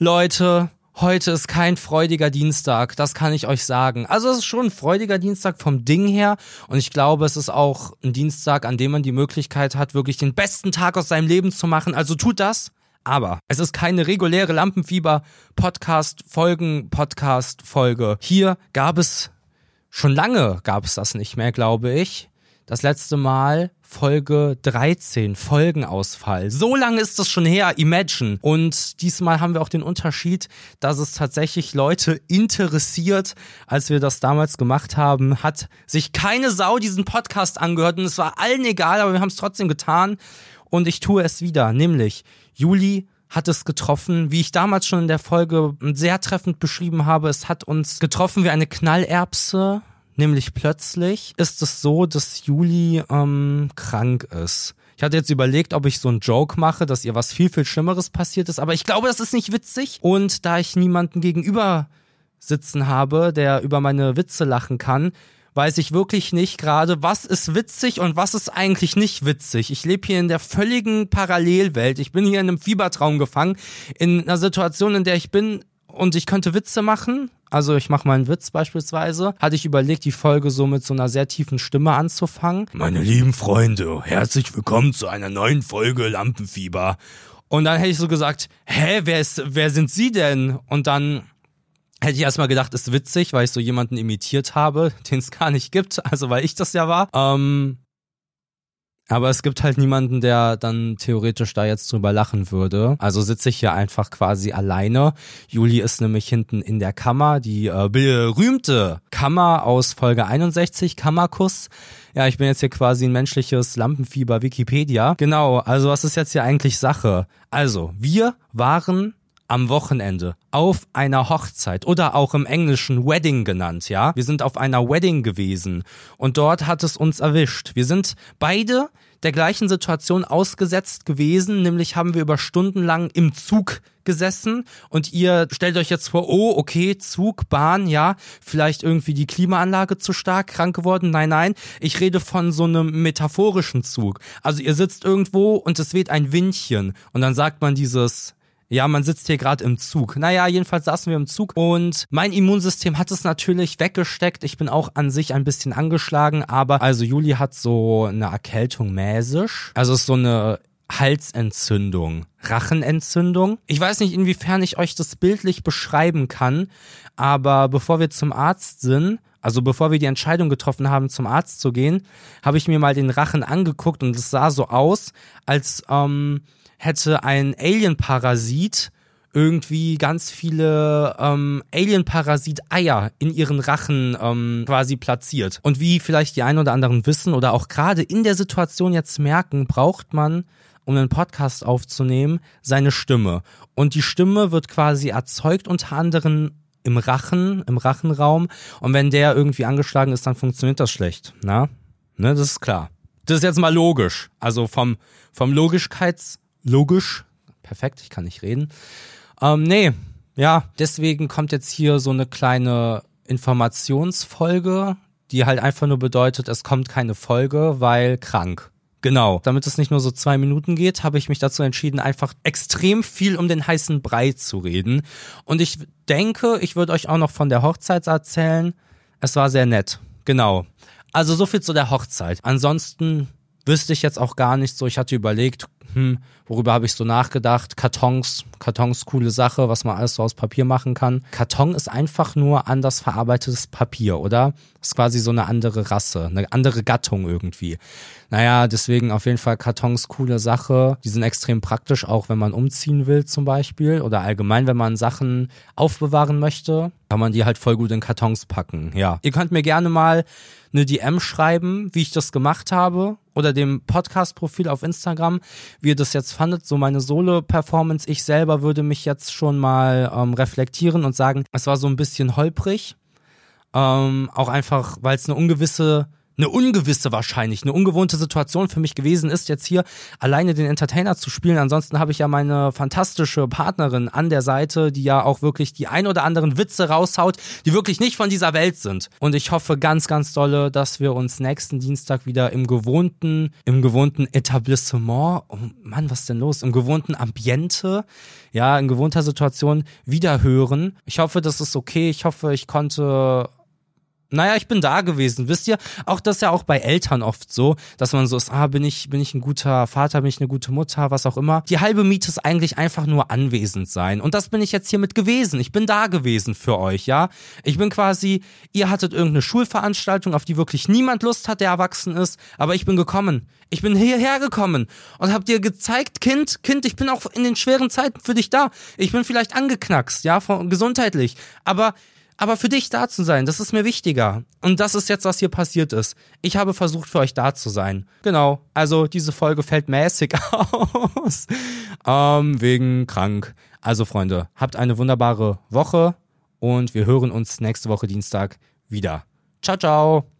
Leute, heute ist kein freudiger Dienstag, das kann ich euch sagen. Also es ist schon ein freudiger Dienstag vom Ding her und ich glaube, es ist auch ein Dienstag, an dem man die Möglichkeit hat, wirklich den besten Tag aus seinem Leben zu machen. Also tut das. Aber es ist keine reguläre Lampenfieber-Podcast-Folgen-Podcast-Folge. Hier gab es, schon lange gab es das nicht mehr, glaube ich. Das letzte Mal Folge 13, Folgenausfall. So lange ist das schon her, Imagine. Und diesmal haben wir auch den Unterschied, dass es tatsächlich Leute interessiert. Als wir das damals gemacht haben, hat sich keine Sau diesen Podcast angehört und es war allen egal, aber wir haben es trotzdem getan. Und ich tue es wieder, nämlich Juli hat es getroffen, wie ich damals schon in der Folge sehr treffend beschrieben habe. Es hat uns getroffen wie eine Knallerbse Nämlich plötzlich ist es so, dass Juli ähm, krank ist. Ich hatte jetzt überlegt, ob ich so einen Joke mache, dass ihr was viel, viel Schlimmeres passiert ist, aber ich glaube, das ist nicht witzig. Und da ich niemanden gegenüber sitzen habe, der über meine Witze lachen kann, weiß ich wirklich nicht gerade, was ist witzig und was ist eigentlich nicht witzig. Ich lebe hier in der völligen Parallelwelt. Ich bin hier in einem Fiebertraum gefangen, in einer Situation, in der ich bin, und ich könnte Witze machen. Also ich mache mal einen Witz beispielsweise. Hatte ich überlegt, die Folge so mit so einer sehr tiefen Stimme anzufangen. Meine lieben Freunde, herzlich willkommen zu einer neuen Folge Lampenfieber. Und dann hätte ich so gesagt, hä, wer ist, wer sind Sie denn? Und dann hätte ich erstmal gedacht, ist witzig, weil ich so jemanden imitiert habe, den es gar nicht gibt, also weil ich das ja war. Ähm, aber es gibt halt niemanden, der dann theoretisch da jetzt drüber lachen würde. Also sitze ich hier einfach quasi alleine. Juli ist nämlich hinten in der Kammer, die äh, berühmte Kammer aus Folge 61, Kammerkuss. Ja, ich bin jetzt hier quasi ein menschliches Lampenfieber Wikipedia. Genau, also was ist jetzt hier eigentlich Sache? Also, wir waren am Wochenende auf einer Hochzeit oder auch im Englischen Wedding genannt, ja. Wir sind auf einer Wedding gewesen und dort hat es uns erwischt. Wir sind beide der gleichen Situation ausgesetzt gewesen, nämlich haben wir über Stunden lang im Zug gesessen und ihr stellt euch jetzt vor, oh, okay, Zug, Bahn, ja, vielleicht irgendwie die Klimaanlage zu stark krank geworden. Nein, nein, ich rede von so einem metaphorischen Zug. Also ihr sitzt irgendwo und es weht ein Windchen und dann sagt man dieses ja, man sitzt hier gerade im Zug. Naja, jedenfalls saßen wir im Zug und mein Immunsystem hat es natürlich weggesteckt. Ich bin auch an sich ein bisschen angeschlagen, aber also Juli hat so eine Erkältung mäßig. Also ist so eine Halsentzündung, Rachenentzündung. Ich weiß nicht, inwiefern ich euch das bildlich beschreiben kann, aber bevor wir zum Arzt sind, also bevor wir die Entscheidung getroffen haben, zum Arzt zu gehen, habe ich mir mal den Rachen angeguckt und es sah so aus, als ähm, hätte ein Alien-Parasit irgendwie ganz viele ähm, Alien-Parasit-Eier in ihren Rachen ähm, quasi platziert. Und wie vielleicht die einen oder anderen wissen oder auch gerade in der Situation jetzt merken, braucht man, um einen Podcast aufzunehmen, seine Stimme. Und die Stimme wird quasi erzeugt unter anderem im Rachen, im Rachenraum. Und wenn der irgendwie angeschlagen ist, dann funktioniert das schlecht. Na? Ne, das ist klar. Das ist jetzt mal logisch. Also vom, vom Logischkeits- logisch. Perfekt, ich kann nicht reden. Ähm, nee, ja, deswegen kommt jetzt hier so eine kleine Informationsfolge, die halt einfach nur bedeutet, es kommt keine Folge, weil krank. Genau. Damit es nicht nur so zwei Minuten geht, habe ich mich dazu entschieden, einfach extrem viel um den heißen Brei zu reden. Und ich denke, ich würde euch auch noch von der Hochzeit erzählen. Es war sehr nett. Genau. Also so viel zu der Hochzeit. Ansonsten wüsste ich jetzt auch gar nicht so. Ich hatte überlegt, hm, worüber habe ich so nachgedacht? Kartons, Kartons, coole Sache, was man alles so aus Papier machen kann. Karton ist einfach nur anders verarbeitetes Papier, oder? Das ist quasi so eine andere Rasse, eine andere Gattung irgendwie. Naja, deswegen auf jeden Fall Kartons, coole Sache. Die sind extrem praktisch, auch wenn man umziehen will zum Beispiel oder allgemein, wenn man Sachen aufbewahren möchte, kann man die halt voll gut in Kartons packen. Ja. Ihr könnt mir gerne mal eine DM schreiben, wie ich das gemacht habe oder dem Podcast-Profil auf Instagram, wie ihr das jetzt fandet. So meine Solo-Performance. Ich selber würde mich jetzt schon mal ähm, reflektieren und sagen, es war so ein bisschen holprig. Ähm, auch einfach, weil es eine ungewisse eine ungewisse wahrscheinlich, eine ungewohnte Situation für mich gewesen ist, jetzt hier alleine den Entertainer zu spielen. Ansonsten habe ich ja meine fantastische Partnerin an der Seite, die ja auch wirklich die ein oder anderen Witze raushaut, die wirklich nicht von dieser Welt sind. Und ich hoffe ganz, ganz dolle, dass wir uns nächsten Dienstag wieder im gewohnten, im gewohnten Etablissement, oh Mann, was ist denn los? Im gewohnten Ambiente, ja, in gewohnter Situation wieder hören. Ich hoffe, das ist okay. Ich hoffe, ich konnte naja, ich bin da gewesen. Wisst ihr, auch das ist ja auch bei Eltern oft so, dass man so ist, ah, bin ich, bin ich ein guter Vater, bin ich eine gute Mutter, was auch immer. Die halbe Miete ist eigentlich einfach nur anwesend sein. Und das bin ich jetzt hiermit gewesen. Ich bin da gewesen für euch, ja. Ich bin quasi, ihr hattet irgendeine Schulveranstaltung, auf die wirklich niemand Lust hat, der erwachsen ist, aber ich bin gekommen. Ich bin hierher gekommen und hab dir gezeigt, Kind, Kind, ich bin auch in den schweren Zeiten für dich da. Ich bin vielleicht angeknackst, ja, gesundheitlich, aber aber für dich da zu sein, das ist mir wichtiger. Und das ist jetzt, was hier passiert ist. Ich habe versucht, für euch da zu sein. Genau. Also diese Folge fällt mäßig aus. ähm, wegen krank. Also Freunde, habt eine wunderbare Woche und wir hören uns nächste Woche Dienstag wieder. Ciao, ciao.